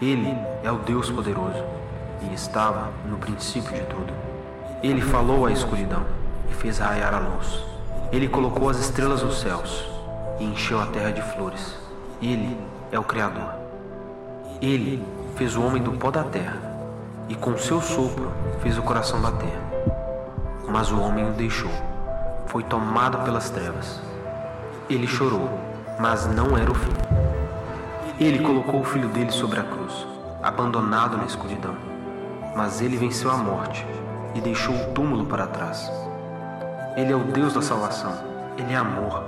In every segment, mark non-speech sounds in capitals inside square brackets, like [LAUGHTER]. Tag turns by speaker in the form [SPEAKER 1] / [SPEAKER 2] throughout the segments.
[SPEAKER 1] Ele é o Deus poderoso e estava no princípio de tudo. Ele falou à escuridão e fez raiar a luz. Ele colocou as estrelas nos céus e encheu a terra de flores. Ele é o Criador. Ele fez o homem do pó da terra e com seu sopro fez o coração bater. Mas o homem o deixou, foi tomado pelas trevas. Ele chorou, mas não era o fim. Ele colocou o filho dele sobre a cruz, abandonado na escuridão. Mas ele venceu a morte e deixou o túmulo para trás. Ele é o Deus da salvação, ele é amor,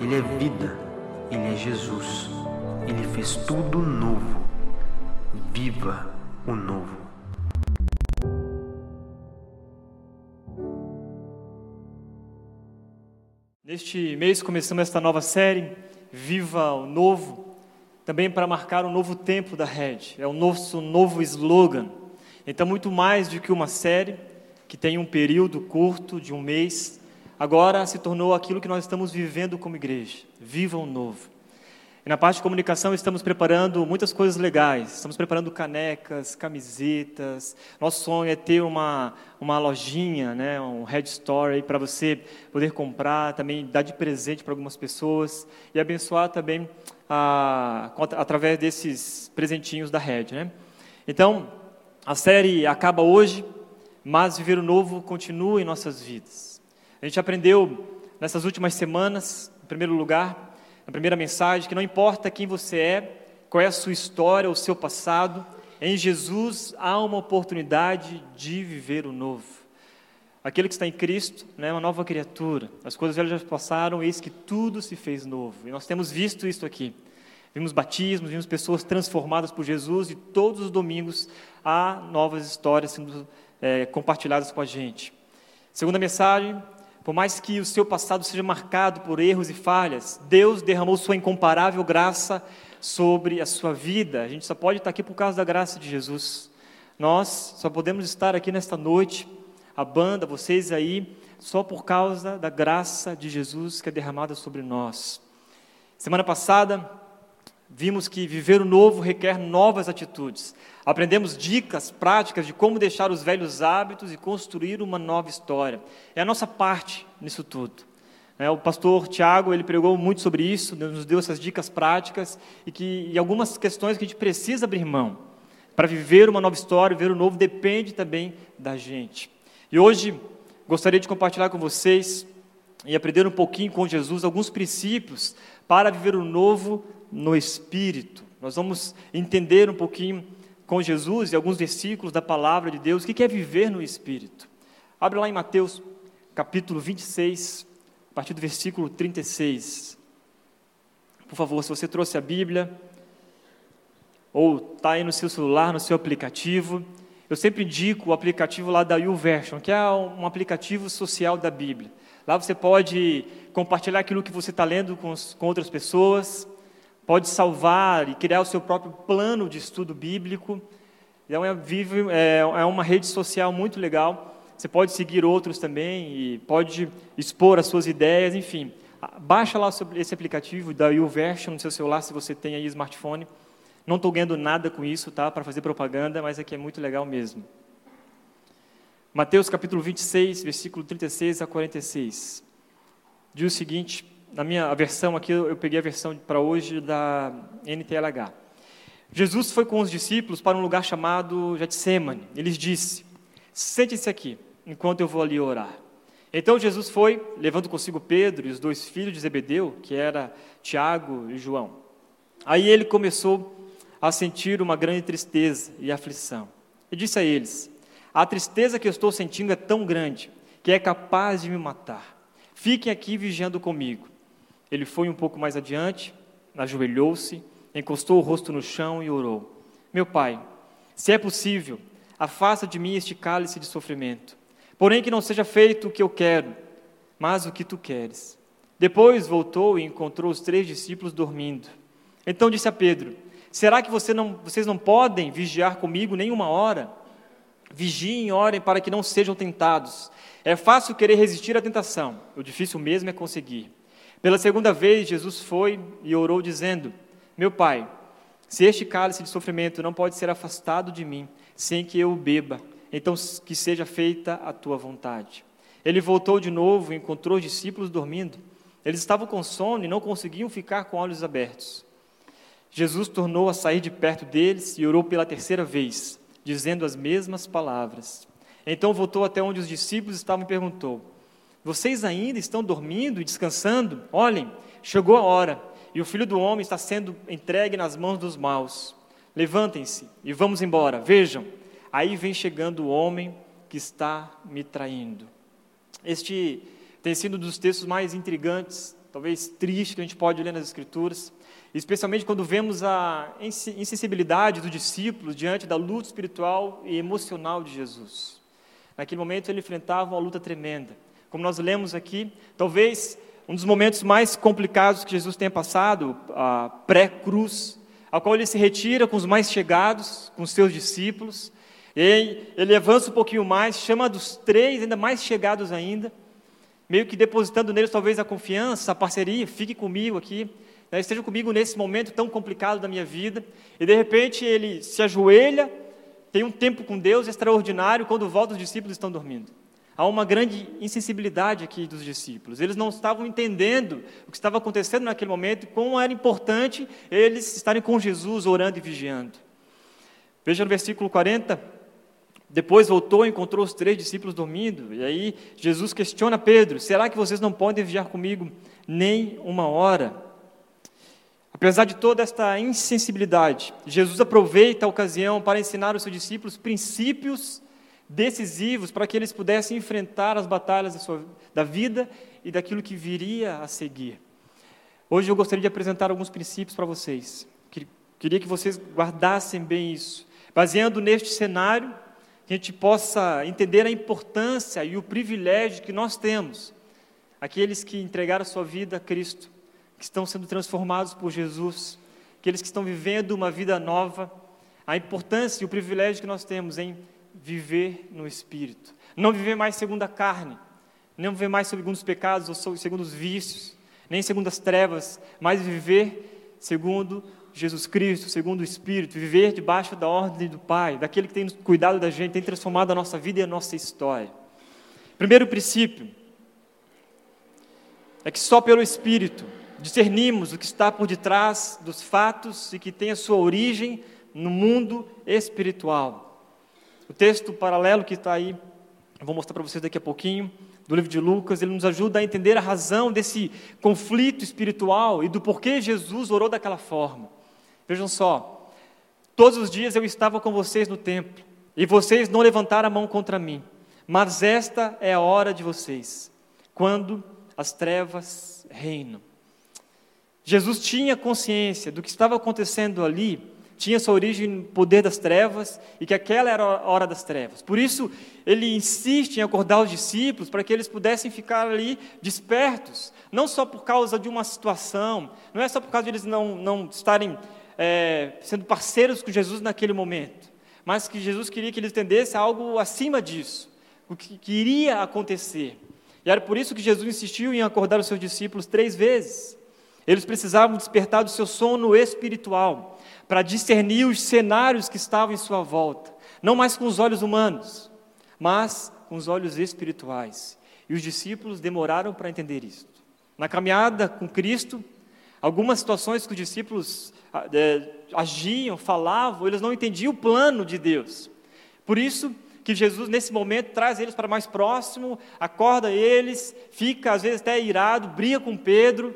[SPEAKER 1] ele é vida, ele é Jesus. Ele fez tudo novo. Viva o novo.
[SPEAKER 2] Neste mês começamos esta nova série, Viva o Novo, também para marcar um novo tempo da Red. É o nosso novo slogan. Então, muito mais do que uma série que tem um período curto de um mês, agora se tornou aquilo que nós estamos vivendo como igreja. Viva o Novo. E na parte de comunicação estamos preparando muitas coisas legais. Estamos preparando canecas, camisetas. Nosso sonho é ter uma, uma lojinha, né, um head store para você poder comprar, também dar de presente para algumas pessoas e abençoar também a, através desses presentinhos da Red. Né? Então, a série acaba hoje, mas Viver o Novo continua em nossas vidas. A gente aprendeu nessas últimas semanas, em primeiro lugar, na primeira mensagem, que não importa quem você é, qual é a sua história, o seu passado, em Jesus há uma oportunidade de viver o novo. Aquele que está em Cristo né, é uma nova criatura. As coisas velhas já passaram, eis que tudo se fez novo. E nós temos visto isso aqui. Vimos batismos, vimos pessoas transformadas por Jesus e todos os domingos há novas histórias sendo é, compartilhadas com a gente. Segunda mensagem, por mais que o seu passado seja marcado por erros e falhas, Deus derramou sua incomparável graça sobre a sua vida. A gente só pode estar aqui por causa da graça de Jesus. Nós só podemos estar aqui nesta noite, a banda, vocês aí, só por causa da graça de Jesus que é derramada sobre nós. Semana passada, vimos que viver o novo requer novas atitudes. Aprendemos dicas práticas de como deixar os velhos hábitos e construir uma nova história. É a nossa parte nisso tudo. É, o pastor Tiago ele pregou muito sobre isso, nos deu essas dicas práticas e que e algumas questões que a gente precisa abrir mão para viver uma nova história, viver o novo depende também da gente. E hoje gostaria de compartilhar com vocês e aprender um pouquinho com Jesus alguns princípios para viver o novo no Espírito. Nós vamos entender um pouquinho com Jesus e alguns versículos da palavra de Deus, o que é viver no Espírito. Abre lá em Mateus, capítulo 26, a partir do versículo 36. Por favor, se você trouxe a Bíblia, ou está aí no seu celular, no seu aplicativo, eu sempre indico o aplicativo lá da YouVersion, que é um aplicativo social da Bíblia. Lá você pode compartilhar aquilo que você está lendo com, com outras pessoas, pode salvar e criar o seu próprio plano de estudo bíblico. Então, é, vive, é, é uma rede social muito legal. Você pode seguir outros também e pode expor as suas ideias, enfim. Baixa lá esse aplicativo da YouVersion no seu celular, se você tem aí smartphone. Não estou ganhando nada com isso, tá? Para fazer propaganda, mas aqui é muito legal mesmo. Mateus capítulo 26, versículo 36 a 46. Diz o seguinte: na minha versão aqui, eu peguei a versão para hoje da NTLH. Jesus foi com os discípulos para um lugar chamado Getsemane. Eles disse: Sente-se aqui, enquanto eu vou ali orar. Então Jesus foi, levando consigo Pedro e os dois filhos de Zebedeu, que era Tiago e João. Aí ele começou a sentir uma grande tristeza e aflição. E disse a eles: A tristeza que eu estou sentindo é tão grande que é capaz de me matar. Fiquem aqui vigiando comigo. Ele foi um pouco mais adiante, ajoelhou-se, encostou o rosto no chão e orou: Meu pai, se é possível, afasta de mim este cálice de sofrimento. Porém, que não seja feito o que eu quero, mas o que tu queres. Depois voltou e encontrou os três discípulos dormindo. Então disse a Pedro: Será que você não, vocês não podem vigiar comigo nem uma hora? Vigiem e orem para que não sejam tentados. É fácil querer resistir à tentação, o difícil mesmo é conseguir. Pela segunda vez, Jesus foi e orou, dizendo: Meu pai, Se este cálice de sofrimento não pode ser afastado de mim, sem que eu o beba, então que seja feita a tua vontade. Ele voltou de novo e encontrou os discípulos dormindo. Eles estavam com sono e não conseguiam ficar com olhos abertos. Jesus tornou a sair de perto deles e orou pela terceira vez, dizendo as mesmas palavras. Então voltou até onde os discípulos estavam e perguntou: Vocês ainda estão dormindo e descansando? Olhem, chegou a hora e o filho do homem está sendo entregue nas mãos dos maus. Levantem-se e vamos embora. Vejam, aí vem chegando o homem que está me traindo. Este tem sido um dos textos mais intrigantes, talvez triste, que a gente pode ler nas Escrituras, especialmente quando vemos a insensibilidade dos discípulos diante da luta espiritual e emocional de Jesus. Naquele momento ele enfrentava uma luta tremenda. Como nós lemos aqui, talvez um dos momentos mais complicados que Jesus tenha passado, a pré-cruz, ao qual ele se retira com os mais chegados, com os seus discípulos, e ele avança um pouquinho mais, chama dos três ainda mais chegados ainda, meio que depositando neles talvez a confiança, a parceria, fique comigo aqui, né, esteja comigo nesse momento tão complicado da minha vida. E de repente ele se ajoelha, tem um tempo com Deus extraordinário quando volta os discípulos estão dormindo. Há uma grande insensibilidade aqui dos discípulos. Eles não estavam entendendo o que estava acontecendo naquele momento e como era importante eles estarem com Jesus, orando e vigiando. Veja no versículo 40, depois voltou e encontrou os três discípulos dormindo. E aí Jesus questiona Pedro: será que vocês não podem viajar comigo nem uma hora? Apesar de toda esta insensibilidade, Jesus aproveita a ocasião para ensinar os seus discípulos princípios decisivos para que eles pudessem enfrentar as batalhas da, sua, da vida e daquilo que viria a seguir. Hoje eu gostaria de apresentar alguns princípios para vocês. Queria que vocês guardassem bem isso. Baseando neste cenário, que a gente possa entender a importância e o privilégio que nós temos, aqueles que entregaram sua vida a Cristo, que estão sendo transformados por Jesus, aqueles que estão vivendo uma vida nova, a importância e o privilégio que nós temos em viver no Espírito, não viver mais segundo a carne, não viver mais segundo os pecados ou segundo os vícios, nem segundo as trevas, mas viver segundo Jesus Cristo, segundo o Espírito, viver debaixo da ordem do Pai, daquele que tem cuidado da gente, tem transformado a nossa vida e a nossa história. Primeiro princípio é que só pelo Espírito discernimos o que está por detrás dos fatos e que tem a sua origem no mundo espiritual. O texto paralelo que está aí, eu vou mostrar para vocês daqui a pouquinho, do livro de Lucas, ele nos ajuda a entender a razão desse conflito espiritual e do porquê Jesus orou daquela forma. Vejam só, todos os dias eu estava com vocês no templo, e vocês não levantaram a mão contra mim, mas esta é a hora de vocês, quando as trevas reinam. Jesus tinha consciência do que estava acontecendo ali, tinha sua origem no poder das trevas e que aquela era a hora das trevas. Por isso, ele insiste em acordar os discípulos para que eles pudessem ficar ali despertos, não só por causa de uma situação, não é só por causa de eles não, não estarem é, sendo parceiros com Jesus naquele momento, mas que Jesus queria que eles entendessem algo acima disso, o que, que iria acontecer. E era por isso que Jesus insistiu em acordar os seus discípulos três vezes. Eles precisavam despertar do seu sono espiritual, para discernir os cenários que estavam em sua volta, não mais com os olhos humanos, mas com os olhos espirituais. E os discípulos demoraram para entender isso. Na caminhada com Cristo, algumas situações que os discípulos é, agiam, falavam, eles não entendiam o plano de Deus. Por isso que Jesus, nesse momento, traz eles para mais próximo, acorda eles, fica às vezes até irado, briga com Pedro,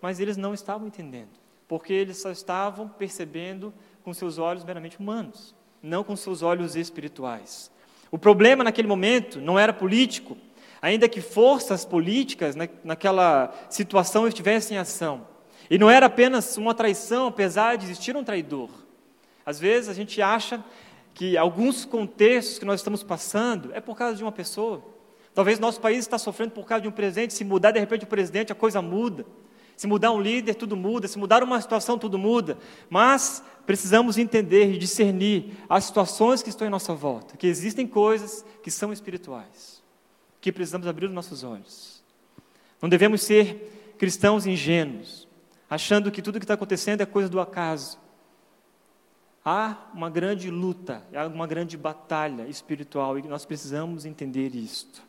[SPEAKER 2] mas eles não estavam entendendo, porque eles só estavam percebendo com seus olhos meramente humanos, não com seus olhos espirituais. O problema naquele momento não era político, ainda que forças políticas naquela situação estivessem em ação. E não era apenas uma traição, apesar de existir um traidor. Às vezes a gente acha que alguns contextos que nós estamos passando é por causa de uma pessoa. Talvez nosso país está sofrendo por causa de um presidente, se mudar de repente o presidente, a coisa muda. Se mudar um líder, tudo muda. Se mudar uma situação, tudo muda. Mas precisamos entender e discernir as situações que estão em nossa volta, que existem coisas que são espirituais, que precisamos abrir os nossos olhos. Não devemos ser cristãos ingênuos, achando que tudo que está acontecendo é coisa do acaso. há uma grande luta, há uma grande batalha espiritual e nós precisamos entender isto.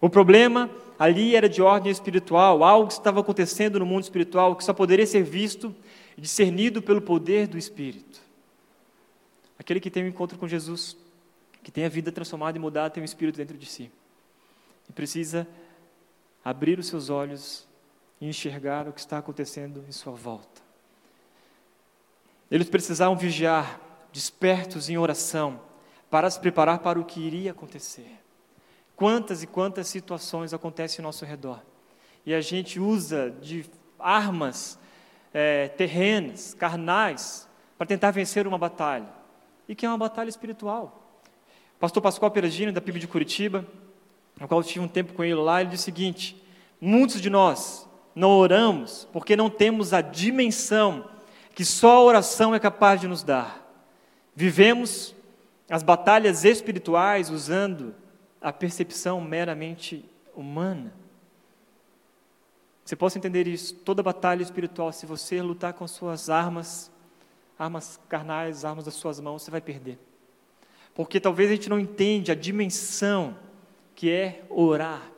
[SPEAKER 2] O problema ali era de ordem espiritual, algo que estava acontecendo no mundo espiritual que só poderia ser visto e discernido pelo poder do Espírito. Aquele que tem um encontro com Jesus, que tem a vida transformada e mudada, tem um Espírito dentro de si. E precisa abrir os seus olhos e enxergar o que está acontecendo em sua volta. Eles precisavam vigiar, despertos em oração, para se preparar para o que iria acontecer. Quantas e quantas situações acontecem ao nosso redor. E a gente usa de armas é, terrenas, carnais, para tentar vencer uma batalha. E que é uma batalha espiritual. Pastor Pascoal Peragino, da PIB de Curitiba, no qual eu tive um tempo com ele lá, ele disse o seguinte: muitos de nós não oramos porque não temos a dimensão que só a oração é capaz de nos dar. Vivemos as batalhas espirituais usando a percepção meramente humana. Você possa entender isso. Toda batalha espiritual, se você lutar com suas armas, armas carnais, armas das suas mãos, você vai perder. Porque talvez a gente não entende a dimensão que é orar,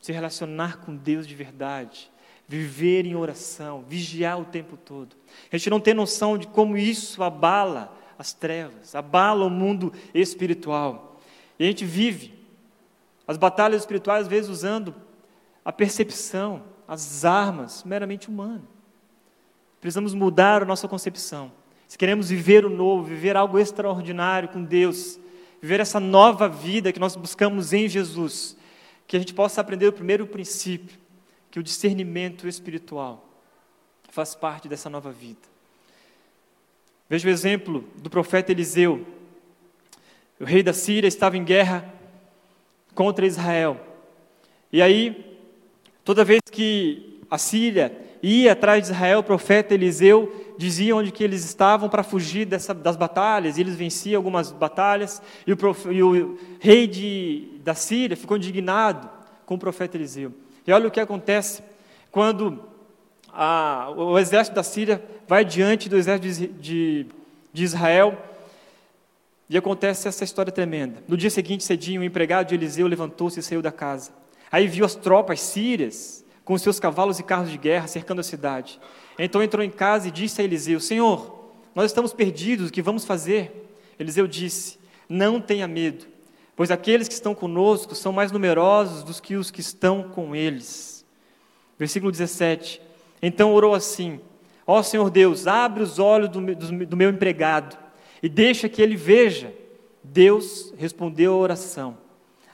[SPEAKER 2] se relacionar com Deus de verdade, viver em oração, vigiar o tempo todo. A gente não tem noção de como isso abala as trevas, abala o mundo espiritual. E a gente vive as batalhas espirituais, às vezes, usando a percepção, as armas meramente humanas. Precisamos mudar a nossa concepção. Se queremos viver o novo, viver algo extraordinário com Deus, viver essa nova vida que nós buscamos em Jesus, que a gente possa aprender o primeiro princípio, que o discernimento espiritual faz parte dessa nova vida. Veja o exemplo do profeta Eliseu. O rei da Síria estava em guerra contra Israel. E aí, toda vez que a Síria ia atrás de Israel, o profeta Eliseu dizia onde que eles estavam para fugir dessa, das batalhas, e eles venciam algumas batalhas, e o, prof, e o rei de, da Síria ficou indignado com o profeta Eliseu. E olha o que acontece quando a, o exército da Síria vai diante do exército de, de Israel, e acontece essa história tremenda. No dia seguinte, cedinho, o empregado de Eliseu levantou-se e saiu da casa. Aí viu as tropas sírias com seus cavalos e carros de guerra cercando a cidade. Então entrou em casa e disse a Eliseu: Senhor, nós estamos perdidos, o que vamos fazer? Eliseu disse: Não tenha medo, pois aqueles que estão conosco são mais numerosos do que os que estão com eles. Versículo 17: Então orou assim: Ó Senhor Deus, abre os olhos do meu empregado e deixa que ele veja. Deus respondeu a oração.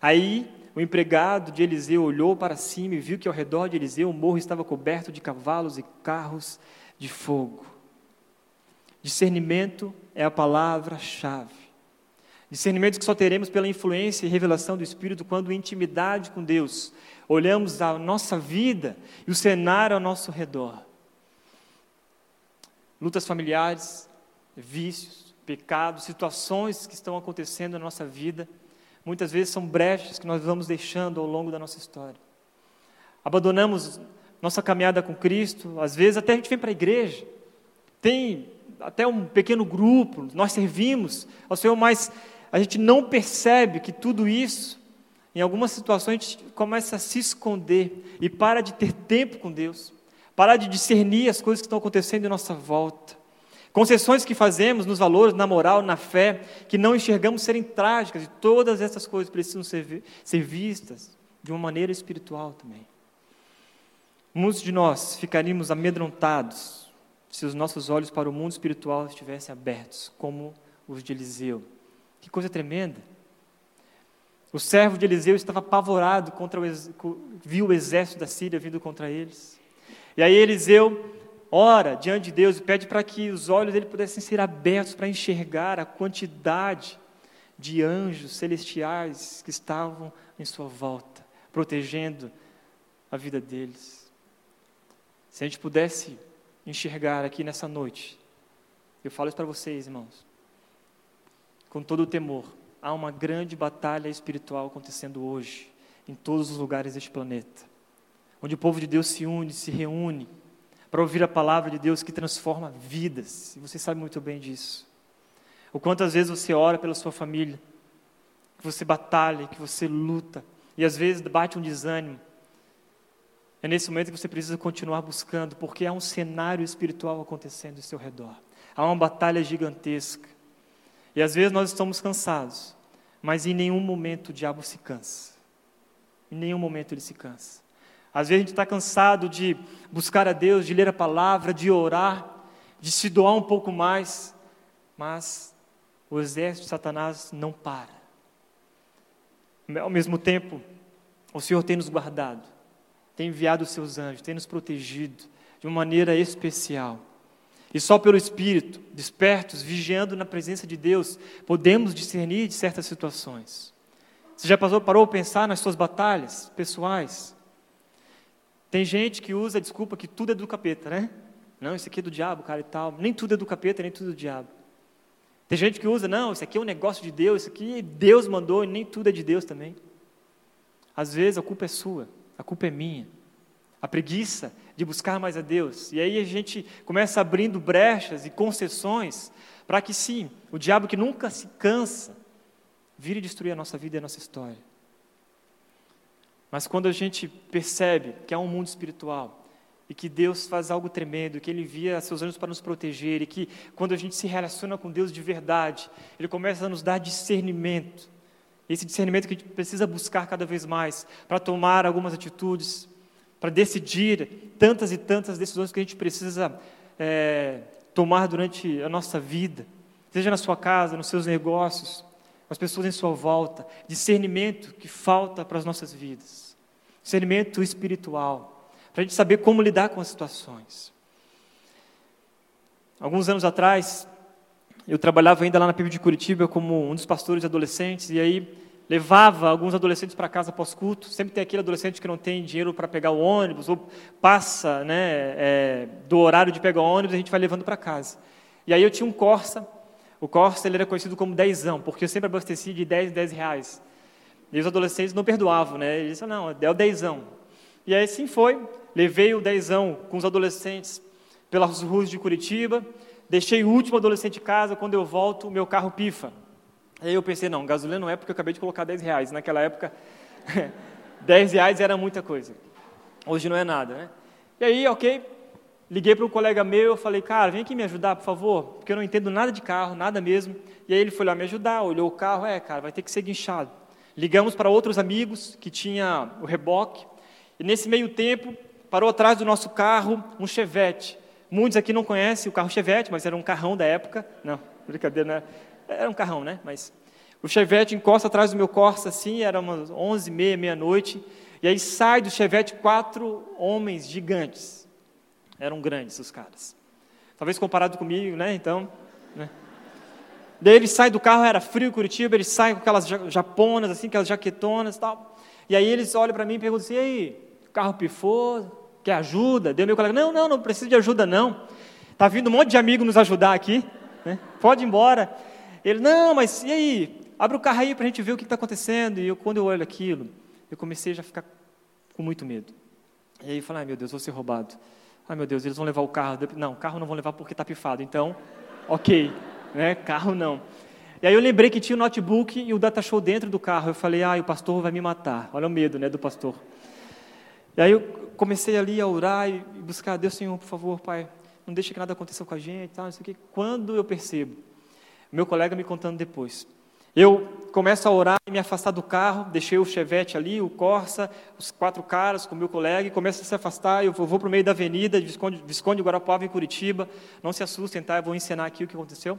[SPEAKER 2] Aí o empregado de Eliseu olhou para cima e viu que ao redor de Eliseu o morro estava coberto de cavalos e carros de fogo. Discernimento é a palavra-chave. Discernimento que só teremos pela influência e revelação do Espírito quando em intimidade com Deus olhamos a nossa vida e o cenário ao nosso redor. Lutas familiares, vícios, pecados, situações que estão acontecendo na nossa vida muitas vezes são brechas que nós vamos deixando ao longo da nossa história. Abandonamos nossa caminhada com Cristo, às vezes até a gente vem para a igreja, tem até um pequeno grupo, nós servimos ao Senhor, mas a gente não percebe que tudo isso, em algumas situações, a gente começa a se esconder e para de ter tempo com Deus, para de discernir as coisas que estão acontecendo em nossa volta. Concessões que fazemos nos valores, na moral, na fé, que não enxergamos serem trágicas, e todas essas coisas precisam ser, ser vistas de uma maneira espiritual também. Muitos de nós ficaríamos amedrontados se os nossos olhos para o mundo espiritual estivessem abertos, como os de Eliseu. Que coisa tremenda! O servo de Eliseu estava apavorado contra o, viu o exército da Síria vindo contra eles. E aí Eliseu ora diante de Deus e pede para que os olhos dele pudessem ser abertos para enxergar a quantidade de anjos celestiais que estavam em sua volta, protegendo a vida deles. Se a gente pudesse enxergar aqui nessa noite, eu falo isso para vocês, irmãos, com todo o temor, há uma grande batalha espiritual acontecendo hoje, em todos os lugares deste planeta, onde o povo de Deus se une, se reúne, para ouvir a palavra de Deus que transforma vidas. E você sabe muito bem disso. o quanto às vezes você ora pela sua família, que você batalha, que você luta, e às vezes bate um desânimo. É nesse momento que você precisa continuar buscando, porque há um cenário espiritual acontecendo ao seu redor. Há uma batalha gigantesca. E às vezes nós estamos cansados, mas em nenhum momento o diabo se cansa. Em nenhum momento ele se cansa. Às vezes a gente está cansado de buscar a Deus, de ler a palavra, de orar, de se doar um pouco mais, mas o exército de Satanás não para. Ao mesmo tempo, o Senhor tem nos guardado, tem enviado os seus anjos, tem nos protegido de uma maneira especial. E só pelo Espírito, despertos, vigiando na presença de Deus, podemos discernir de certas situações. Você já passou, parou a pensar nas suas batalhas pessoais? Tem gente que usa a desculpa que tudo é do capeta, né? Não, isso aqui é do diabo, cara, e tal. Nem tudo é do capeta, nem tudo é do diabo. Tem gente que usa, não, isso aqui é um negócio de Deus, isso aqui Deus mandou e nem tudo é de Deus também. Às vezes a culpa é sua, a culpa é minha. A preguiça de buscar mais a Deus. E aí a gente começa abrindo brechas e concessões para que sim, o diabo que nunca se cansa, vire destruir a nossa vida e a nossa história. Mas quando a gente percebe que há um mundo espiritual, e que Deus faz algo tremendo, que Ele envia seus anjos para nos proteger, e que quando a gente se relaciona com Deus de verdade, Ele começa a nos dar discernimento. Esse discernimento que a gente precisa buscar cada vez mais para tomar algumas atitudes, para decidir tantas e tantas decisões que a gente precisa é, tomar durante a nossa vida, seja na sua casa, nos seus negócios, com as pessoas em sua volta. Discernimento que falta para as nossas vidas, discernimento espiritual para a gente saber como lidar com as situações. Alguns anos atrás, eu trabalhava ainda lá na PIB de Curitiba como um dos pastores de adolescentes, e aí levava alguns adolescentes para casa pós-culto. Sempre tem aquele adolescente que não tem dinheiro para pegar o ônibus, ou passa né, é, do horário de pegar o ônibus, a gente vai levando para casa. E aí eu tinha um Corsa, o Corsa ele era conhecido como dezão, porque eu sempre abastecia de 10 10 reais. E os adolescentes não perdoavam, né? Eles disseram, não, é o dezão. E aí assim foi, levei o dezão com os adolescentes pelas ruas de Curitiba, deixei o último adolescente em casa, quando eu volto, meu carro pifa. Aí eu pensei, não, gasolina não é porque eu acabei de colocar 10 reais. Naquela época, [LAUGHS] 10 reais era muita coisa. Hoje não é nada, né? E aí, ok, liguei para um colega meu, falei, cara, vem aqui me ajudar, por favor, porque eu não entendo nada de carro, nada mesmo. E aí ele foi lá me ajudar, olhou o carro, é, cara, vai ter que ser guinchado. Ligamos para outros amigos que tinha o reboque, e nesse meio tempo, parou atrás do nosso carro um Chevette. Muitos aqui não conhecem o carro Chevette, mas era um carrão da época. Não, brincadeira, né? Era um carrão, né? Mas o Chevette encosta atrás do meu Corsa, assim, era umas onze, meia, meia-noite. E aí sai do Chevette quatro homens gigantes. Eram grandes os caras. Talvez comparado comigo, né? Então? Daí ele sai do carro, era frio Curitiba, ele sai com aquelas japonas, assim, aquelas jaquetonas e tal. E aí eles olham para mim e perguntam assim, e aí, o carro pifou, Quer ajuda? Deu meu colega, não, não, não precisa de ajuda não. Está vindo um monte de amigo nos ajudar aqui. Né? Pode ir embora. Ele, não, mas e aí? Abre o carro aí para a gente ver o que está acontecendo. E eu, quando eu olho aquilo, eu comecei já a ficar com muito medo. E aí eu falei, ai meu Deus, vou ser roubado. Ai meu Deus, eles vão levar o carro. Não, carro não vão levar porque está pifado. Então, ok, né? carro não. E aí eu lembrei que tinha o notebook e o data show dentro do carro. Eu falei, ai, o pastor vai me matar. Olha o medo né, do pastor. E aí eu comecei ali a orar e buscar a Deus, Senhor, por favor, Pai, não deixe que nada aconteça com a gente, tal, não sei o quê. Quando eu percebo, meu colega me contando depois, eu começo a orar e me afastar do carro, deixei o Chevette ali, o Corsa, os quatro caras com meu colega, e começo a se afastar, eu vou para o meio da avenida, Visconde, Visconde Guarapuava em Curitiba, não se assustem, tá? Eu vou ensinar aqui o que aconteceu.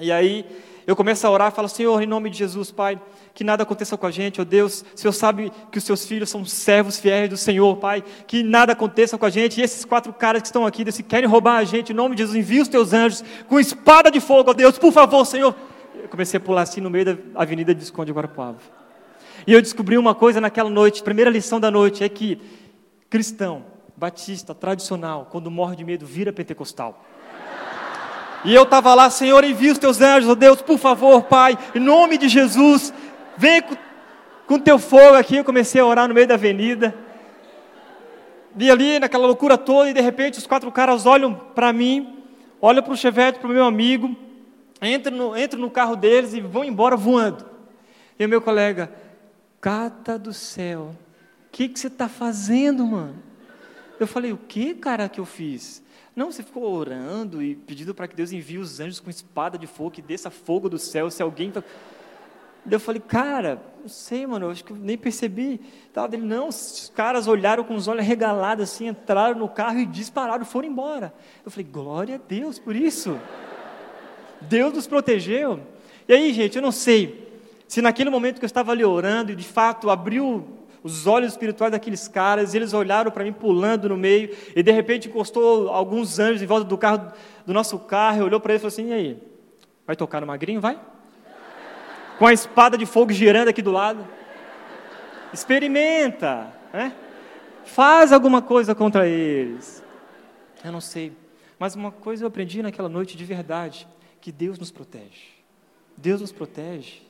[SPEAKER 2] E aí eu começo a orar e falo, Senhor, em nome de Jesus, Pai, que nada aconteça com a gente, ó oh Deus, o Senhor sabe que os seus filhos são servos fiéis do Senhor, Pai, que nada aconteça com a gente, e esses quatro caras que estão aqui, se querem roubar a gente, em nome de Jesus, envia os teus anjos com espada de fogo, ó oh Deus, por favor, Senhor. Eu comecei a pular assim no meio da avenida de Visconde Guarapuava. E eu descobri uma coisa naquela noite, primeira lição da noite, é que cristão, batista, tradicional, quando morre de medo, vira pentecostal. E eu estava lá, Senhor, envia os teus anjos, oh Deus, por favor, Pai, em nome de Jesus, vem com, com teu fogo aqui. Eu comecei a orar no meio da avenida. E ali, naquela loucura toda, e de repente os quatro caras olham para mim, olham para o Chevette, para o meu amigo, entro no, entro no carro deles e vão embora voando. E o meu colega, cata do céu, o que, que você está fazendo, mano? Eu falei, o que, cara, que eu fiz? Não, você ficou orando e pedindo para que Deus envie os anjos com espada de fogo, que desça fogo do céu, se alguém. Eu falei, cara, não sei, mano, eu acho que eu nem percebi. Dele, não, os caras olharam com os olhos regalados assim, entraram no carro e dispararam, foram embora. Eu falei, glória a Deus por isso. Deus nos protegeu. E aí, gente, eu não sei se naquele momento que eu estava ali orando e de fato abriu os olhos espirituais daqueles caras, e eles olharam para mim pulando no meio, e de repente encostou alguns anjos em volta do carro do nosso carro, e olhou para ele e falou assim: "E aí? Vai tocar no magrinho, vai?" Com a espada de fogo girando aqui do lado. Experimenta, né? Faz alguma coisa contra eles. Eu não sei, mas uma coisa eu aprendi naquela noite de verdade, que Deus nos protege. Deus nos protege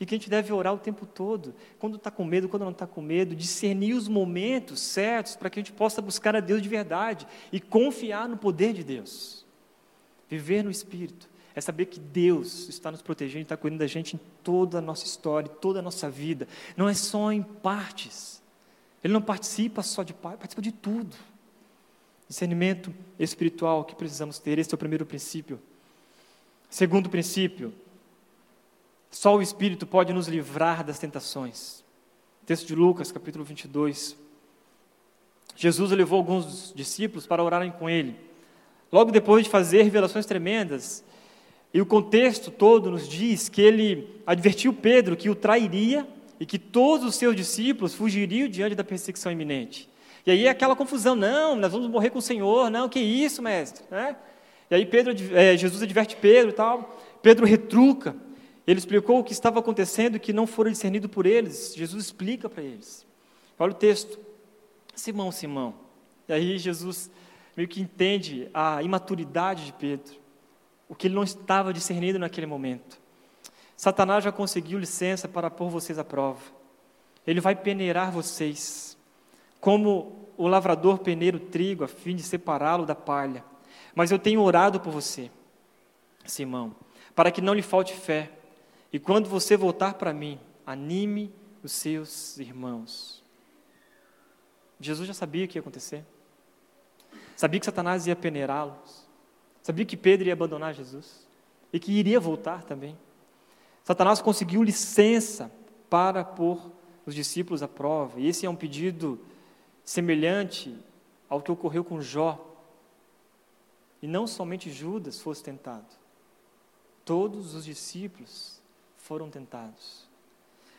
[SPEAKER 2] e que a gente deve orar o tempo todo, quando está com medo, quando não está com medo, discernir os momentos certos para que a gente possa buscar a Deus de verdade e confiar no poder de Deus. Viver no Espírito é saber que Deus está nos protegendo, está cuidando da gente em toda a nossa história, toda a nossa vida. Não é só em partes. Ele não participa só de partes, participa de tudo. Discernimento espiritual que precisamos ter, esse é o primeiro princípio. Segundo princípio, só o Espírito pode nos livrar das tentações. Texto de Lucas, capítulo 22. Jesus levou alguns discípulos para orarem com ele. Logo depois de fazer revelações tremendas, e o contexto todo nos diz que ele advertiu Pedro que o trairia e que todos os seus discípulos fugiriam diante da perseguição iminente. E aí aquela confusão, não, nós vamos morrer com o Senhor, não, que isso, mestre, né? E aí Pedro, é, Jesus adverte Pedro e tal, Pedro retruca, ele explicou o que estava acontecendo e que não fora discernido por eles. Jesus explica para eles. Olha o texto. Simão, Simão. E aí Jesus meio que entende a imaturidade de Pedro, o que ele não estava discernindo naquele momento. Satanás já conseguiu licença para pôr vocês à prova. Ele vai peneirar vocês, como o lavrador peneira o trigo a fim de separá-lo da palha. Mas eu tenho orado por você, Simão, para que não lhe falte fé. E quando você voltar para mim, anime os seus irmãos. Jesus já sabia o que ia acontecer. Sabia que Satanás ia peneirá-los. Sabia que Pedro ia abandonar Jesus. E que iria voltar também. Satanás conseguiu licença para pôr os discípulos à prova. E esse é um pedido semelhante ao que ocorreu com Jó. E não somente Judas fosse tentado. Todos os discípulos foram tentados.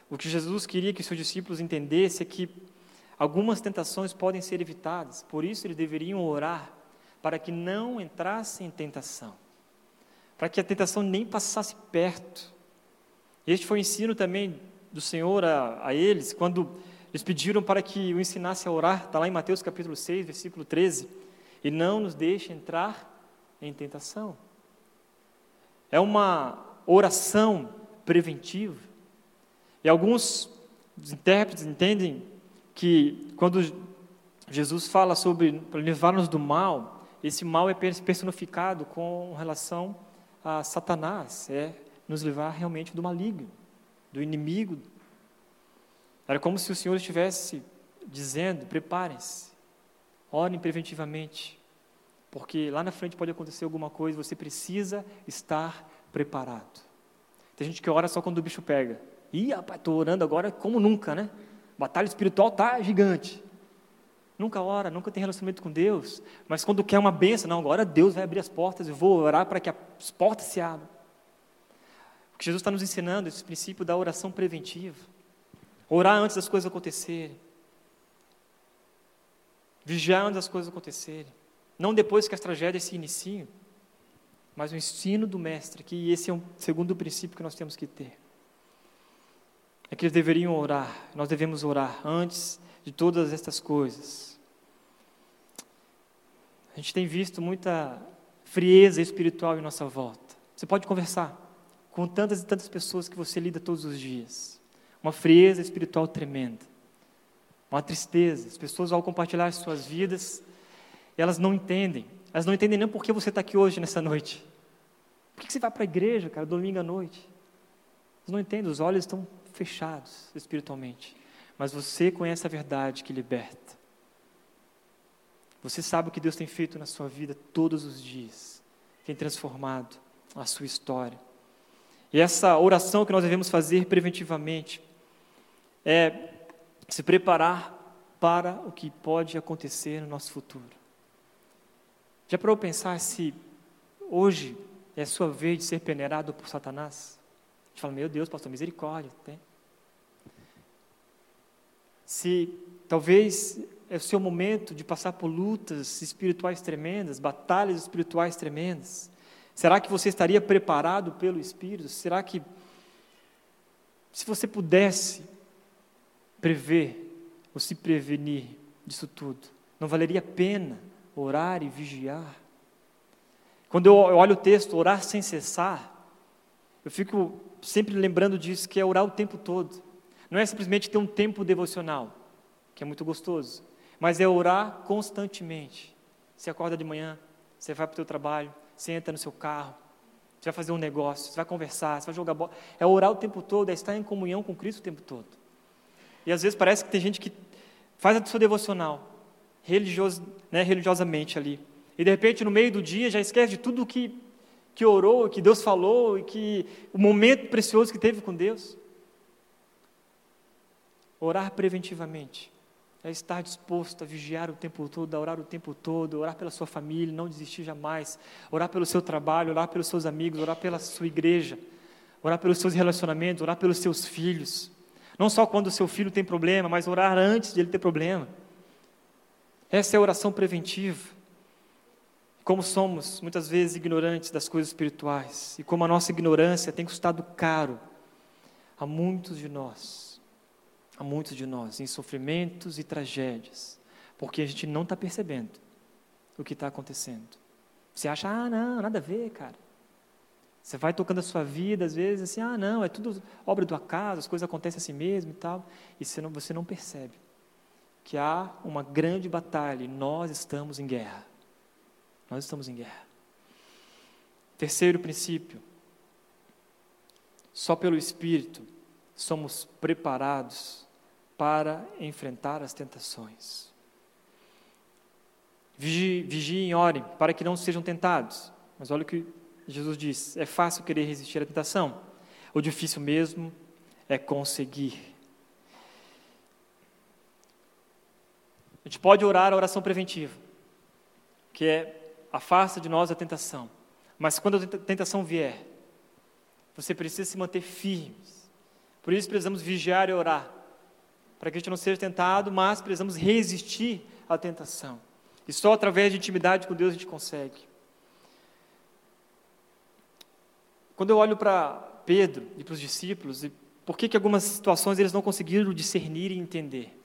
[SPEAKER 2] O que Jesus queria que seus discípulos entendessem é que algumas tentações podem ser evitadas, por isso eles deveriam orar para que não entrassem em tentação, para que a tentação nem passasse perto. Este foi o ensino também do Senhor a, a eles, quando eles pediram para que o ensinasse a orar, está lá em Mateus capítulo 6, versículo 13, e não nos deixe entrar em tentação. É uma oração preventivo. E alguns intérpretes entendem que quando Jesus fala sobre levar-nos do mal, esse mal é personificado com relação a Satanás, é nos levar realmente do maligno, do inimigo. Era como se o Senhor estivesse dizendo: preparem-se, orem preventivamente, porque lá na frente pode acontecer alguma coisa, você precisa estar preparado. Tem gente que ora só quando o bicho pega. Ih, rapaz, estou orando agora como nunca, né? Batalha espiritual tá gigante. Nunca ora, nunca tem relacionamento com Deus. Mas quando quer uma benção, não, agora Deus vai abrir as portas e vou orar para que as portas se abram. O que Jesus está nos ensinando, esse princípio da oração preventiva. Orar antes das coisas acontecerem. Vigiar antes das coisas acontecerem. Não depois que as tragédias se iniciam mas o ensino do mestre, que esse é um segundo princípio que nós temos que ter. É que eles deveriam orar, nós devemos orar antes de todas estas coisas. A gente tem visto muita frieza espiritual em nossa volta. Você pode conversar com tantas e tantas pessoas que você lida todos os dias. Uma frieza espiritual tremenda. Uma tristeza. As pessoas, ao compartilhar suas vidas, elas não entendem elas não entendem nem por que você está aqui hoje, nessa noite. Que você vai para a igreja, cara, domingo à noite? Você não entende, os olhos estão fechados espiritualmente. Mas você conhece a verdade que liberta. Você sabe o que Deus tem feito na sua vida todos os dias, tem transformado a sua história. E essa oração que nós devemos fazer preventivamente é se preparar para o que pode acontecer no nosso futuro. Já para eu pensar se hoje é a sua vez de ser peneirado por Satanás? A gente fala, meu Deus, pastor, misericórdia. Tem. Se talvez é o seu momento de passar por lutas espirituais tremendas, batalhas espirituais tremendas. Será que você estaria preparado pelo Espírito? Será que, se você pudesse prever ou se prevenir disso tudo, não valeria a pena orar e vigiar? Quando eu olho o texto, orar sem cessar, eu fico sempre lembrando disso, que é orar o tempo todo. Não é simplesmente ter um tempo devocional, que é muito gostoso, mas é orar constantemente. Você acorda de manhã, você vai para o seu trabalho, você entra no seu carro, você vai fazer um negócio, você vai conversar, você vai jogar bola. É orar o tempo todo, é estar em comunhão com Cristo o tempo todo. E às vezes parece que tem gente que faz a sua devocional, né, religiosamente ali. E de repente, no meio do dia, já esquece de tudo que, que orou, que Deus falou, e que o momento precioso que teve com Deus. Orar preventivamente é estar disposto a vigiar o tempo todo, a orar o tempo todo, orar pela sua família, não desistir jamais, orar pelo seu trabalho, orar pelos seus amigos, orar pela sua igreja, orar pelos seus relacionamentos, orar pelos seus filhos. Não só quando o seu filho tem problema, mas orar antes de ele ter problema. Essa é a oração preventiva. Como somos muitas vezes ignorantes das coisas espirituais e como a nossa ignorância tem custado caro a muitos de nós a muitos de nós em sofrimentos e tragédias, porque a gente não está percebendo o que está acontecendo. Você acha, ah, não, nada a ver, cara. Você vai tocando a sua vida, às vezes, assim, ah, não, é tudo obra do acaso, as coisas acontecem assim mesmo e tal, e você não, você não percebe que há uma grande batalha e nós estamos em guerra. Nós estamos em guerra. Terceiro princípio: só pelo Espírito somos preparados para enfrentar as tentações. Vigiem, e orem para que não sejam tentados. Mas olha o que Jesus diz: é fácil querer resistir à tentação, o difícil mesmo é conseguir. A gente pode orar a oração preventiva, que é afasta de nós a tentação. Mas quando a tentação vier, você precisa se manter firme. Por isso precisamos vigiar e orar para que a gente não seja tentado, mas precisamos resistir à tentação. E só através de intimidade com Deus a gente consegue. Quando eu olho para Pedro e para os discípulos, e por que, que algumas situações eles não conseguiram discernir e entender?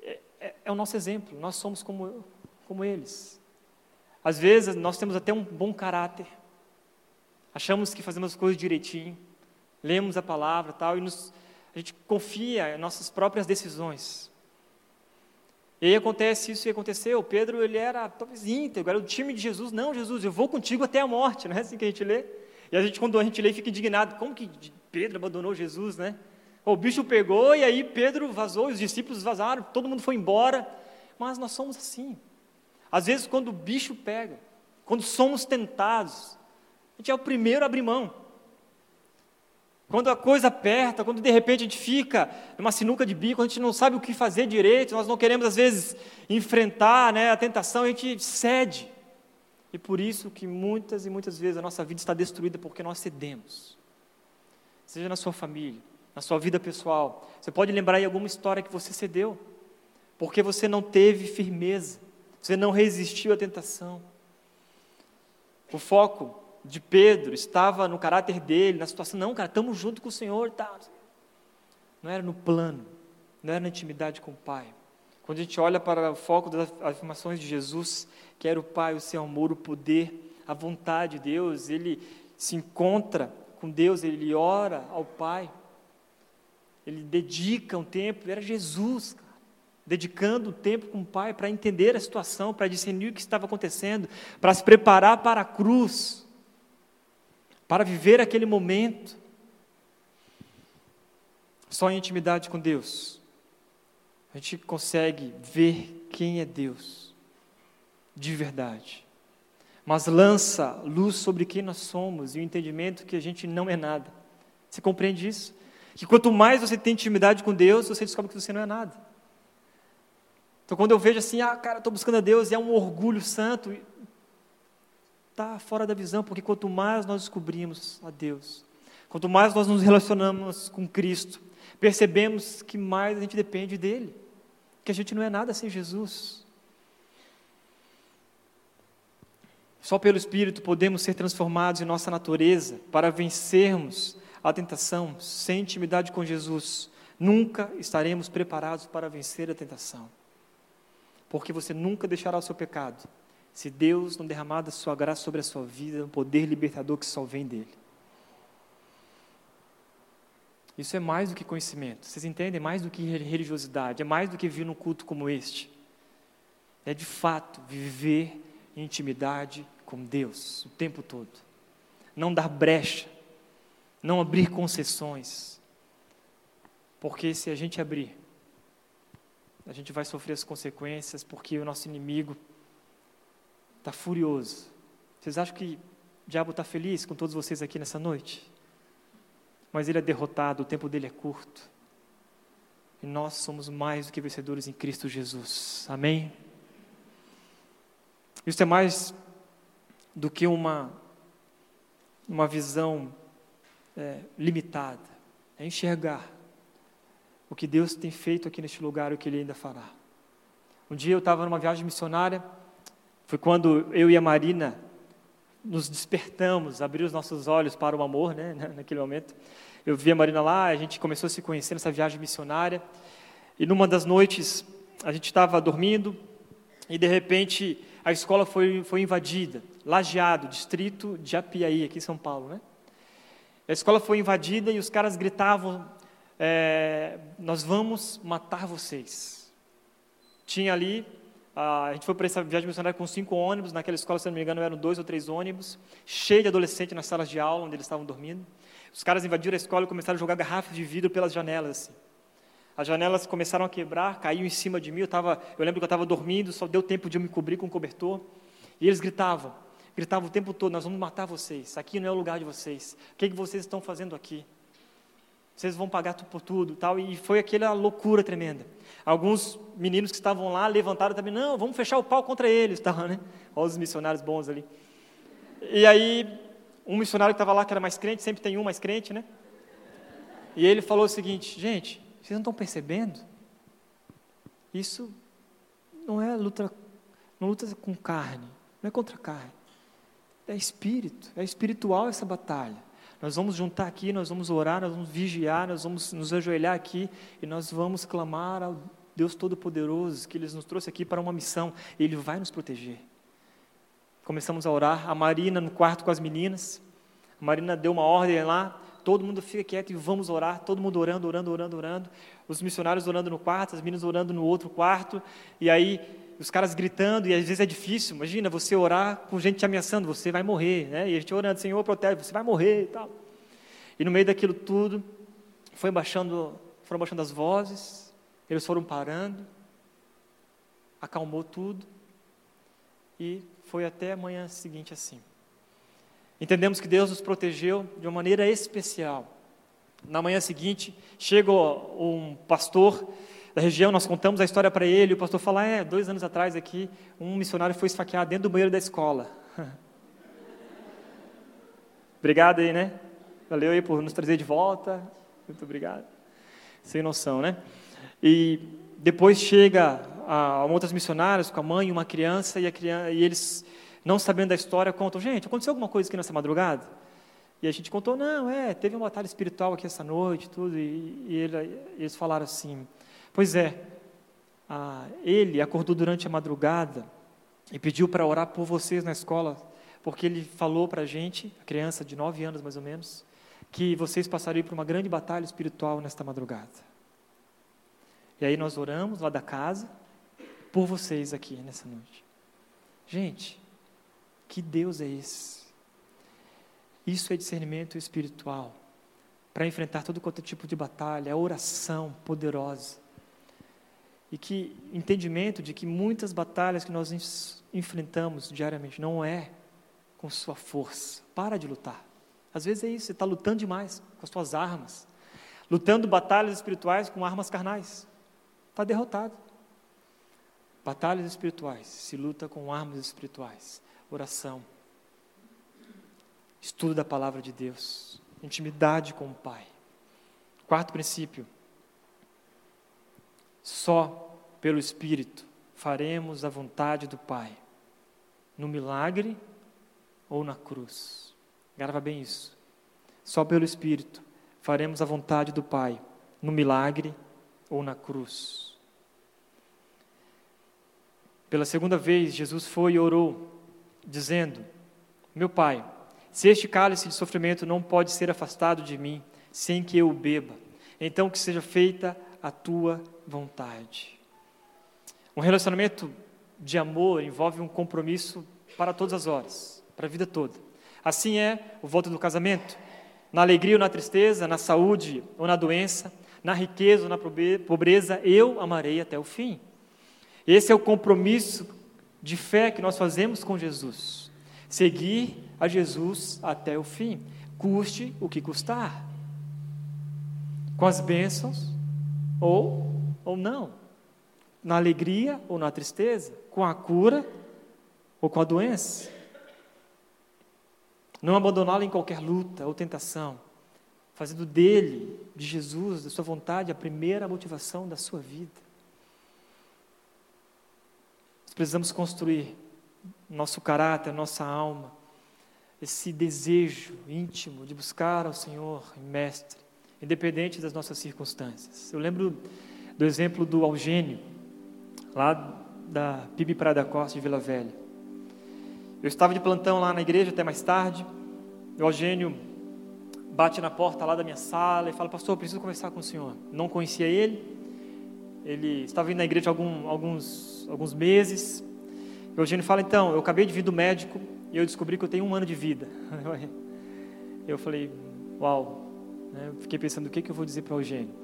[SPEAKER 2] É, é, é o nosso exemplo, nós somos como, como eles. Às vezes nós temos até um bom caráter, achamos que fazemos as coisas direitinho, lemos a palavra tal, e nos, a gente confia em nossas próprias decisões. E aí acontece isso que aconteceu. Pedro, ele era talvez íntegro, era o time de Jesus. Não, Jesus, eu vou contigo até a morte, não é assim que a gente lê? E a gente, quando a gente lê, fica indignado. Como que Pedro abandonou Jesus, né? O bicho pegou e aí Pedro vazou, os discípulos vazaram, todo mundo foi embora. Mas nós somos assim. Às vezes, quando o bicho pega, quando somos tentados, a gente é o primeiro a abrir mão. Quando a coisa aperta, quando de repente a gente fica numa sinuca de bico, a gente não sabe o que fazer direito, nós não queremos às vezes enfrentar né, a tentação, a gente cede. E por isso que muitas e muitas vezes a nossa vida está destruída porque nós cedemos. Seja na sua família, na sua vida pessoal. Você pode lembrar aí alguma história que você cedeu, porque você não teve firmeza, você não resistiu à tentação. O foco de Pedro estava no caráter dele, na situação, não, cara, estamos junto com o Senhor, tá. Não era no plano, não era na intimidade com o Pai. Quando a gente olha para o foco das afirmações de Jesus, que era o Pai, o seu amor, o poder, a vontade de Deus, ele se encontra com Deus, ele ora ao Pai, ele dedica um tempo, era Jesus, cara, dedicando o tempo com o Pai para entender a situação, para discernir o que estava acontecendo, para se preparar para a cruz para viver aquele momento só em intimidade com Deus, a gente consegue ver quem é Deus de verdade. Mas lança luz sobre quem nós somos e o entendimento que a gente não é nada. Você compreende isso? Que quanto mais você tem intimidade com Deus, você descobre que você não é nada. Então, quando eu vejo assim, ah, cara, estou buscando a Deus, e é um orgulho santo, está fora da visão, porque quanto mais nós descobrimos a Deus, quanto mais nós nos relacionamos com Cristo, percebemos que mais a gente depende dele, que a gente não é nada sem Jesus. Só pelo Espírito podemos ser transformados em nossa natureza para vencermos a tentação sem intimidade com Jesus. Nunca estaremos preparados para vencer a tentação, porque você nunca deixará o seu pecado se Deus não derramar a sua graça sobre a sua vida, um poder libertador que só vem dele. Isso é mais do que conhecimento. Vocês entendem? É mais do que religiosidade. É mais do que vir num culto como este. É de fato viver em intimidade com Deus o tempo todo. Não dar brecha. Não abrir concessões. Porque se a gente abrir, a gente vai sofrer as consequências, porque o nosso inimigo está furioso. Vocês acham que o diabo está feliz com todos vocês aqui nessa noite? Mas ele é derrotado, o tempo dele é curto. E nós somos mais do que vencedores em Cristo Jesus. Amém? Isso é mais do que uma, uma visão é, limitada. É enxergar o que Deus tem feito aqui neste lugar e o que Ele ainda fará. Um dia eu estava numa viagem missionária foi quando eu e a Marina nos despertamos, abrir os nossos olhos para o amor, né, [LAUGHS] naquele momento. Eu vi a Marina lá, a gente começou a se conhecer nessa viagem missionária. E numa das noites, a gente estava dormindo e de repente a escola foi, foi invadida, Lajeado, distrito de Apiaí, aqui em São Paulo, né? A escola foi invadida e os caras gritavam: é, Nós vamos matar vocês. Tinha ali a gente foi para essa viagem missionária com cinco ônibus, naquela escola, se não me engano, eram dois ou três ônibus, cheio de adolescentes nas salas de aula, onde eles estavam dormindo. Os caras invadiram a escola e começaram a jogar garrafas de vidro pelas janelas. Assim. As janelas começaram a quebrar, caiu em cima de mim. Eu, tava, eu lembro que eu estava dormindo, só deu tempo de eu me cobrir com um cobertor. E eles gritavam, gritavam o tempo todo: Nós vamos matar vocês, aqui não é o lugar de vocês. O que, é que vocês estão fazendo aqui? Vocês vão pagar por tudo, tal. E foi aquela loucura tremenda. Alguns meninos que estavam lá levantaram também, não, vamos fechar o pau contra eles, [LAUGHS] tal, né? Olha os missionários bons ali. E aí, um missionário que estava lá, que era mais crente, sempre tem um mais crente, né? E ele falou o seguinte, gente, vocês não estão percebendo? Isso não é luta, não luta com carne, não é contra carne. É espírito, é espiritual essa batalha. Nós vamos juntar aqui, nós vamos orar, nós vamos vigiar, nós vamos nos ajoelhar aqui e nós vamos clamar ao Deus Todo-Poderoso que Ele nos trouxe aqui para uma missão. Ele vai nos proteger. Começamos a orar, a Marina no quarto com as meninas, a Marina deu uma ordem lá, todo mundo fica quieto e vamos orar, todo mundo orando, orando, orando, orando, os missionários orando no quarto, as meninas orando no outro quarto, e aí os caras gritando, e às vezes é difícil, imagina você orar com gente te ameaçando, você vai morrer, né? e a gente orando, Senhor, protege, você vai morrer e tal. E no meio daquilo tudo, foi baixando, foram baixando as vozes, eles foram parando, acalmou tudo, e foi até a manhã seguinte assim. Entendemos que Deus nos protegeu de uma maneira especial. Na manhã seguinte, chega um pastor da região, nós contamos a história para ele, o pastor fala, é, dois anos atrás aqui, um missionário foi esfaqueado dentro do banheiro da escola. [LAUGHS] obrigado aí, né? Valeu aí por nos trazer de volta, muito obrigado. Sem noção, né? E depois chega a, a outras missionárias com a mãe e uma criança, e, a criança, e eles, não sabendo da história, contam, gente, aconteceu alguma coisa aqui nessa madrugada? E a gente contou, não, é, teve uma batalha espiritual aqui essa noite, tudo, e, e ele, eles falaram assim, Pois é, ah, ele acordou durante a madrugada e pediu para orar por vocês na escola, porque ele falou para a gente, a criança de nove anos mais ou menos, que vocês passariam por uma grande batalha espiritual nesta madrugada. E aí nós oramos lá da casa por vocês aqui nessa noite. Gente, que Deus é esse? Isso é discernimento espiritual para enfrentar todo quanto tipo de batalha, é oração poderosa. E que entendimento de que muitas batalhas que nós enfrentamos diariamente não é com sua força. Para de lutar. Às vezes é isso, você está lutando demais com as suas armas, lutando batalhas espirituais com armas carnais. Está derrotado. Batalhas espirituais se luta com armas espirituais. Oração. Estudo da palavra de Deus. Intimidade com o Pai. Quarto princípio. Só pelo Espírito faremos a vontade do Pai. No milagre ou na cruz. Grava bem isso. Só pelo Espírito faremos a vontade do Pai, no milagre ou na cruz. Pela segunda vez, Jesus foi e orou, dizendo: Meu Pai, se este cálice de sofrimento não pode ser afastado de mim, sem que eu o beba, então que seja feita a tua vontade. Um relacionamento de amor envolve um compromisso para todas as horas, para a vida toda. Assim é o voto do casamento. Na alegria ou na tristeza, na saúde ou na doença, na riqueza ou na pobreza, eu amarei até o fim. Esse é o compromisso de fé que nós fazemos com Jesus. Seguir a Jesus até o fim, custe o que custar. Com as bênçãos ou ou não. Na alegria ou na tristeza, com a cura ou com a doença. Não abandoná-lo em qualquer luta ou tentação, fazendo dele, de Jesus, da sua vontade, a primeira motivação da sua vida. Nós precisamos construir nosso caráter, nossa alma, esse desejo íntimo de buscar ao Senhor, Mestre, independente das nossas circunstâncias. Eu lembro do exemplo do Eugênio, lá da PIB Praia da Costa de Vila Velha. Eu estava de plantão lá na igreja até mais tarde. O Eugênio bate na porta lá da minha sala e fala: Pastor, eu preciso conversar com o senhor. Não conhecia ele, ele estava indo na igreja algum, alguns, alguns meses. O Eugênio fala: Então, eu acabei de vir do médico e eu descobri que eu tenho um ano de vida. [LAUGHS] Eu falei: Uau. Né, fiquei pensando: o que, que eu vou dizer para o Eugênio?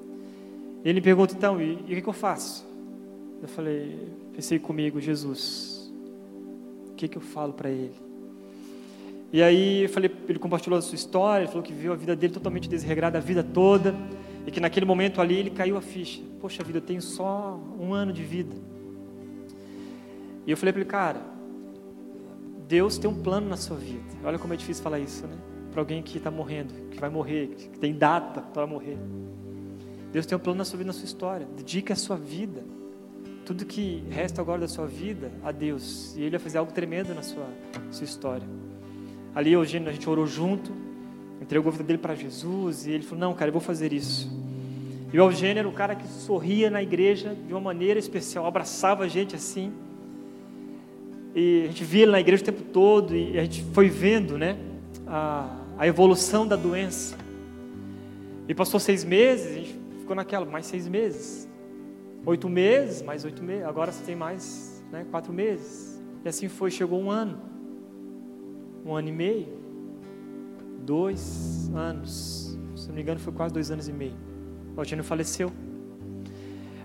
[SPEAKER 2] Ele me pergunta: Então, e, e o que, que eu faço? Eu falei: Pensei comigo, Jesus, o que, que eu falo para ele? E aí eu falei, ele compartilhou a sua história, ele falou que viu a vida dele totalmente desregrada a vida toda, e que naquele momento ali ele caiu a ficha. Poxa vida, eu tenho só um ano de vida. E eu falei para ele, cara, Deus tem um plano na sua vida. Olha como é difícil falar isso, né? Para alguém que está morrendo, que vai morrer, que tem data para morrer. Deus tem um plano na sua vida, na sua história. Dedique a sua vida, tudo que resta agora da sua vida, a Deus. E Ele vai fazer algo tremendo na sua, sua história. Ali, Eugênio, a gente orou junto, entregou a vida dele para Jesus, e ele falou: Não, cara, eu vou fazer isso. E o Eugênio era o cara que sorria na igreja de uma maneira especial, abraçava a gente assim. E a gente via ele na igreja o tempo todo, e a gente foi vendo né, a, a evolução da doença. E passou seis meses, a gente ficou naquela, mais seis meses. Oito meses, mais oito meses, agora você tem mais né, quatro meses. E assim foi, chegou um ano um ano e meio, dois anos, se não me engano foi quase dois anos e meio. O Eugênio faleceu.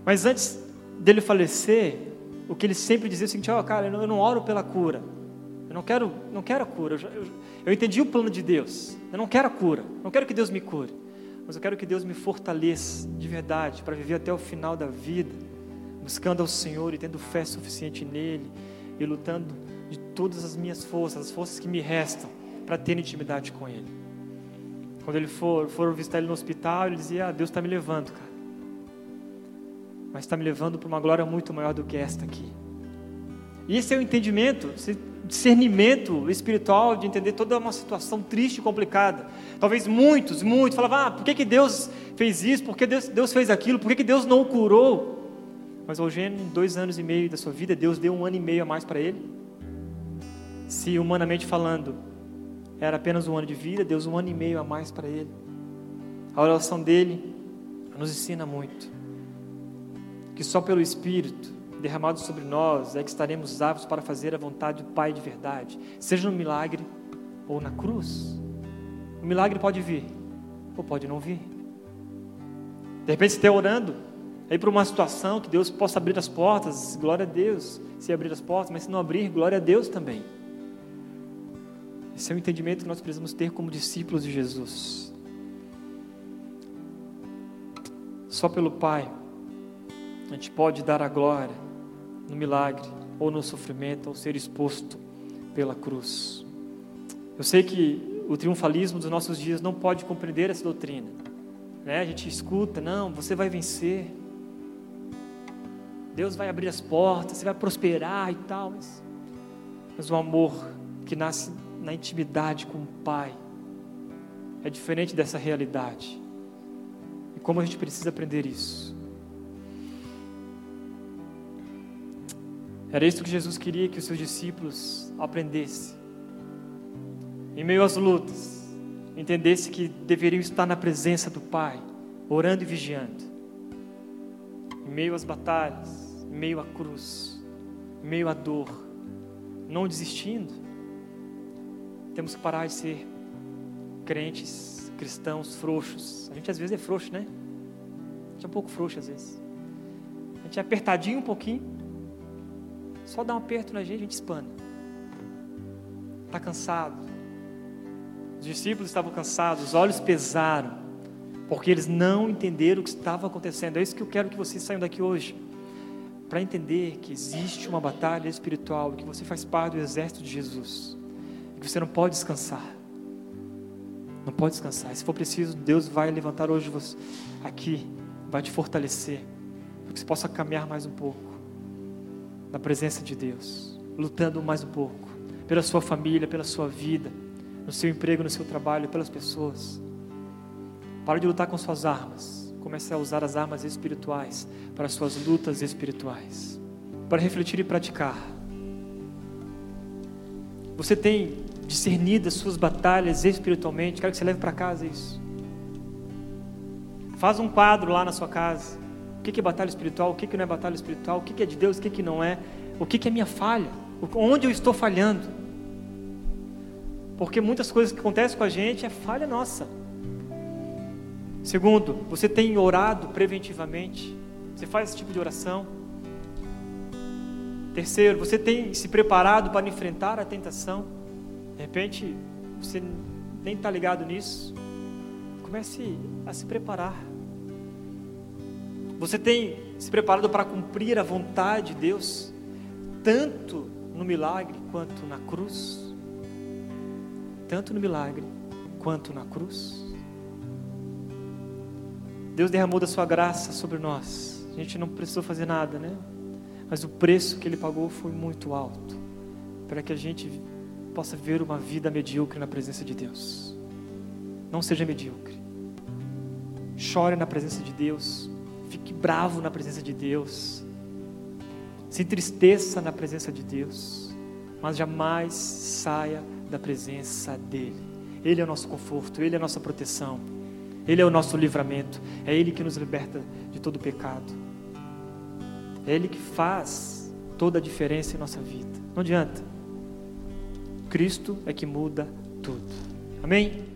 [SPEAKER 2] Mas antes dele falecer, o que ele sempre dizia é o seguinte: oh, cara, eu não, eu não, oro pela cura. Eu não quero, não quero a cura. Eu, eu, eu entendi o plano de Deus. Eu não quero a cura. Não quero que Deus me cure. Mas eu quero que Deus me fortaleça de verdade para viver até o final da vida, buscando ao Senhor e tendo fé suficiente nele e lutando de todas as minhas forças, as forças que me restam, para ter intimidade com Ele. Quando ele for, for visitar ele no hospital, ele dizia: ah, Deus está me levando, cara. Mas está me levando para uma glória muito maior do que esta aqui. E esse é o entendimento, esse discernimento espiritual de entender toda uma situação triste e complicada. Talvez muitos, muitos falavam: ah, por que, que Deus fez isso? Por que Deus, Deus fez aquilo? Por que, que Deus não o curou? Mas Eugênio, em dois anos e meio da sua vida, Deus deu um ano e meio a mais para ele se humanamente falando era apenas um ano de vida, Deus um ano e meio a mais para ele. A oração dele nos ensina muito. Que só pelo Espírito derramado sobre nós é que estaremos aptos para fazer a vontade do Pai de verdade, seja no milagre ou na cruz. O milagre pode vir, ou pode não vir. De repente você está orando, aí para uma situação que Deus possa abrir as portas, glória a Deus, se abrir as portas, mas se não abrir, glória a Deus também. Esse é o entendimento que nós precisamos ter como discípulos de Jesus. Só pelo Pai a gente pode dar a glória no milagre, ou no sofrimento, ou ser exposto pela cruz. Eu sei que o triunfalismo dos nossos dias não pode compreender essa doutrina. Né? A gente escuta, não, você vai vencer. Deus vai abrir as portas, você vai prosperar e tal. Mas, mas o amor que nasce na intimidade com o Pai é diferente dessa realidade. E como a gente precisa aprender isso? Era isso que Jesus queria que os seus discípulos aprendessem. Em meio às lutas, entendesse que deveriam estar na presença do Pai, orando e vigiando. Em meio às batalhas, em meio à cruz, em meio à dor, não desistindo. Temos que parar de ser crentes, cristãos frouxos. A gente às vezes é frouxo, né? A gente é um pouco frouxo às vezes. A gente é apertadinho um pouquinho só dá um aperto na gente, a gente espana. Está cansado. Os discípulos estavam cansados, os olhos pesaram, porque eles não entenderam o que estava acontecendo. É isso que eu quero que vocês saiam daqui hoje. Para entender que existe uma batalha espiritual, que você faz parte do exército de Jesus, que você não pode descansar. Não pode descansar. Se for preciso, Deus vai levantar hoje você aqui, vai te fortalecer, para que você possa caminhar mais um pouco na presença de Deus, lutando mais um pouco pela sua família, pela sua vida, no seu emprego, no seu trabalho, pelas pessoas. Pare de lutar com suas armas. Comece a usar as armas espirituais para suas lutas espirituais, para refletir e praticar. Você tem discernido as suas batalhas espiritualmente? Quero que você leve para casa isso. Faz um quadro lá na sua casa o que é batalha espiritual, o que não é batalha espiritual, o que é de Deus, o que não é, o que é minha falha, onde eu estou falhando. Porque muitas coisas que acontecem com a gente é falha nossa. Segundo, você tem orado preventivamente, você faz esse tipo de oração. Terceiro, você tem se preparado para enfrentar a tentação. De repente, você nem está ligado nisso. Comece a se preparar. Você tem se preparado para cumprir a vontade de Deus, tanto no milagre quanto na cruz? Tanto no milagre quanto na cruz? Deus derramou da sua graça sobre nós. A gente não precisou fazer nada, né? Mas o preço que ele pagou foi muito alto para que a gente possa ver uma vida medíocre na presença de Deus. Não seja medíocre. Chore na presença de Deus, Fique bravo na presença de Deus. Se entristeça na presença de Deus. Mas jamais saia da presença dEle. Ele é o nosso conforto, Ele é a nossa proteção. Ele é o nosso livramento. É Ele que nos liberta de todo pecado. É Ele que faz toda a diferença em nossa vida. Não adianta. Cristo é que muda tudo. Amém?